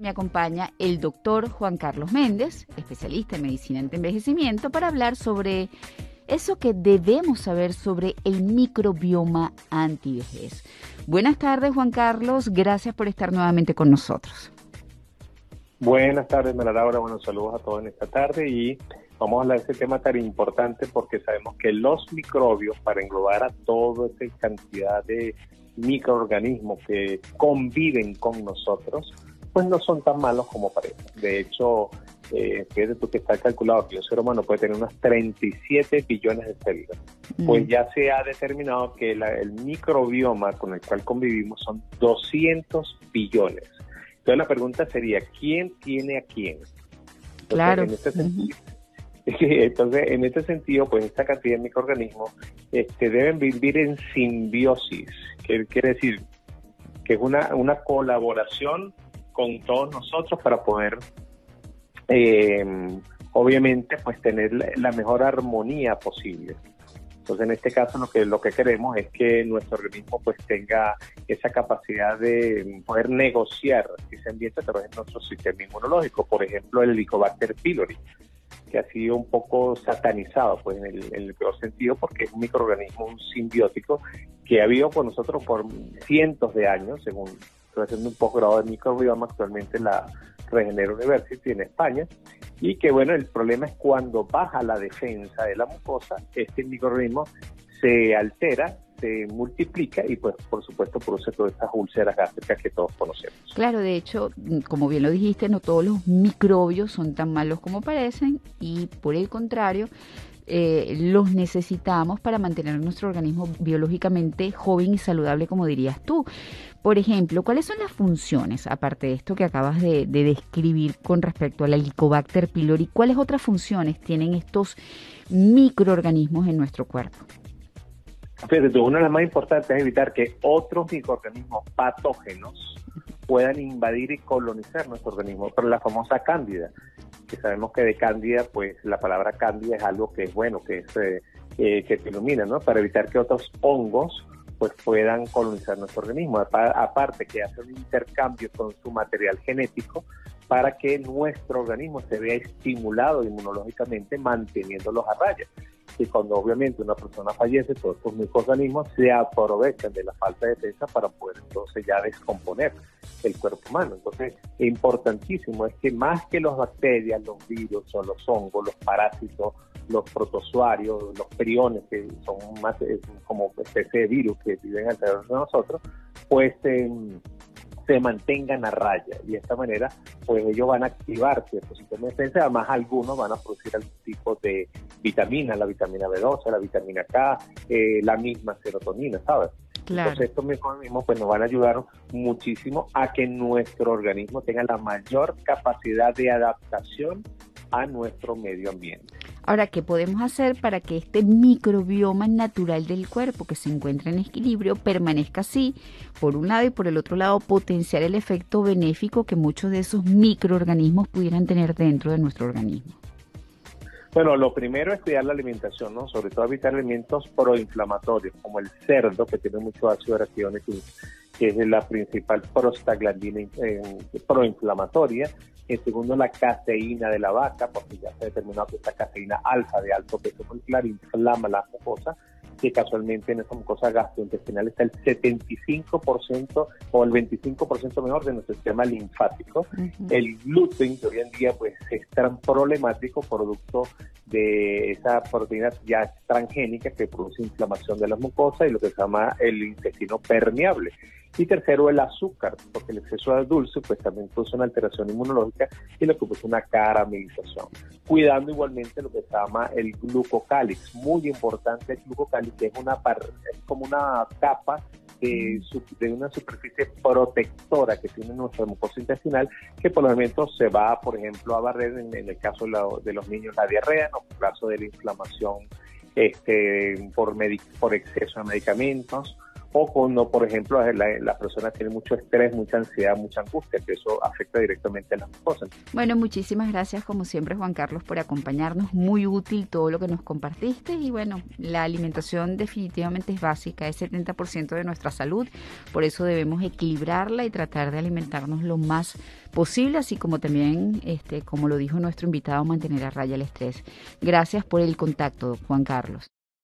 Me acompaña el doctor Juan Carlos Méndez, especialista en medicina de envejecimiento, para hablar sobre eso que debemos saber sobre el microbioma antivejez. Buenas tardes, Juan Carlos. Gracias por estar nuevamente con nosotros. Buenas tardes, Mara. Buenos saludos a todos en esta tarde y vamos a hablar de este tema tan importante porque sabemos que los microbios, para englobar a toda esa cantidad de microorganismos que conviven con nosotros, pues no son tan malos como parecen. De hecho, eh, fíjate tú que está calculado que el ser humano puede tener unos 37 billones de células. Pues ya se ha determinado que el microbioma con el cual convivimos son 200 billones. Entonces la pregunta sería, ¿quién tiene a quién? claro. En este sentido, entonces, en este sentido, pues esta cantidad de microorganismos este, deben vivir en simbiosis, que quiere decir que es una, una colaboración con todos nosotros para poder, eh, obviamente, pues tener la mejor armonía posible. Entonces, en este caso, lo que lo que queremos es que nuestro organismo pues tenga esa capacidad de poder negociar ese ambiente a través de nuestro sistema inmunológico. Por ejemplo, el Helicobacter pylori, que ha sido un poco satanizado, pues en el, en el peor sentido, porque es un microorganismo, un simbiótico que ha habido con nosotros por cientos de años, según estoy haciendo un posgrado de microbioma actualmente en la Regenera University en España, y que bueno, el problema es cuando baja la defensa de la mucosa, este microorganismo se altera, se multiplica y pues por supuesto produce todas estas úlceras gástricas que todos conocemos. Claro, de hecho, como bien lo dijiste, no todos los microbios son tan malos como parecen y por el contrario, eh, los necesitamos para mantener nuestro organismo biológicamente joven y saludable, como dirías tú. Por ejemplo, ¿cuáles son las funciones, aparte de esto que acabas de, describir con respecto al Helicobacter pylori? ¿Cuáles otras funciones tienen estos microorganismos en nuestro cuerpo? Fíjate, una de las más importantes es evitar que otros microorganismos patógenos puedan invadir y colonizar nuestro organismo, pero la famosa cándida que sabemos que de cándida, pues la palabra cándida es algo que es bueno, que es eh, eh, que te ilumina, ¿no? Para evitar que otros hongos pues puedan colonizar nuestro organismo. Aparte que hace un intercambio con su material genético para que nuestro organismo se vea estimulado inmunológicamente manteniéndolos a raya y cuando obviamente una persona fallece, todos estos microorganismos se aprovechan de la falta de defensa para poder entonces ya descomponer el cuerpo humano. Entonces, importantísimo es que más que las bacterias, los virus o los hongos, los parásitos, los protozoarios, los periones, que son más como especie de virus que viven alrededor de nosotros, pues se mantengan a raya y de esta manera pues ellos van a activar ciertos sistemas de defensa, además algunos van a producir algún tipo de vitamina, la vitamina B12, la vitamina K, eh, la misma serotonina, ¿sabes? Claro. Entonces estos mecanismos pues nos van a ayudar muchísimo a que nuestro organismo tenga la mayor capacidad de adaptación a nuestro medio ambiente. Ahora, ¿qué podemos hacer para que este microbioma natural del cuerpo que se encuentra en equilibrio permanezca así? Por un lado y por el otro lado, potenciar el efecto benéfico que muchos de esos microorganismos pudieran tener dentro de nuestro organismo. Bueno, lo primero es cuidar la alimentación, ¿no? Sobre todo evitar alimentos proinflamatorios, como el cerdo, que tiene mucho ácido gratínico, que es la principal prostaglandina eh, proinflamatoria, en segundo, la caseína de la vaca, porque ya se ha determinado que esta caseína alfa de alto peso molecular inflama la mucosa, que casualmente en esa mucosa gastrointestinal está el 75% o el 25% mejor de nuestro sistema linfático. El gluten, que hoy en día pues es tan problemático producto de esa proteína ya transgénica que produce inflamación de las mucosas y lo que se llama el intestino permeable. Y tercero, el azúcar, porque el exceso de dulce pues también produce una alteración inmunológica y lo que produce una caramelización. Cuidando igualmente lo que se llama el glucocálix. Muy importante el glucocálix, que es, una es como una capa de, de, una superficie protectora que tiene nuestra mucosa intestinal, que por los momentos se va, por ejemplo, a barrer en, el caso de, los niños la diarrea, en el caso de la inflamación este, por, por exceso de medicamentos o cuando, por ejemplo, la, la, persona tiene mucho estrés, mucha ansiedad, mucha angustia, que eso afecta directamente a las mucosas. Bueno, muchísimas gracias como siempre Juan Carlos por acompañarnos, muy útil todo lo que nos compartiste y bueno, la alimentación definitivamente es básica, es 70% de nuestra salud, por eso debemos equilibrarla y tratar de alimentarnos lo más posible, así como también, este, como lo dijo nuestro invitado, mantener a raya el estrés. Gracias por el contacto, Juan Carlos.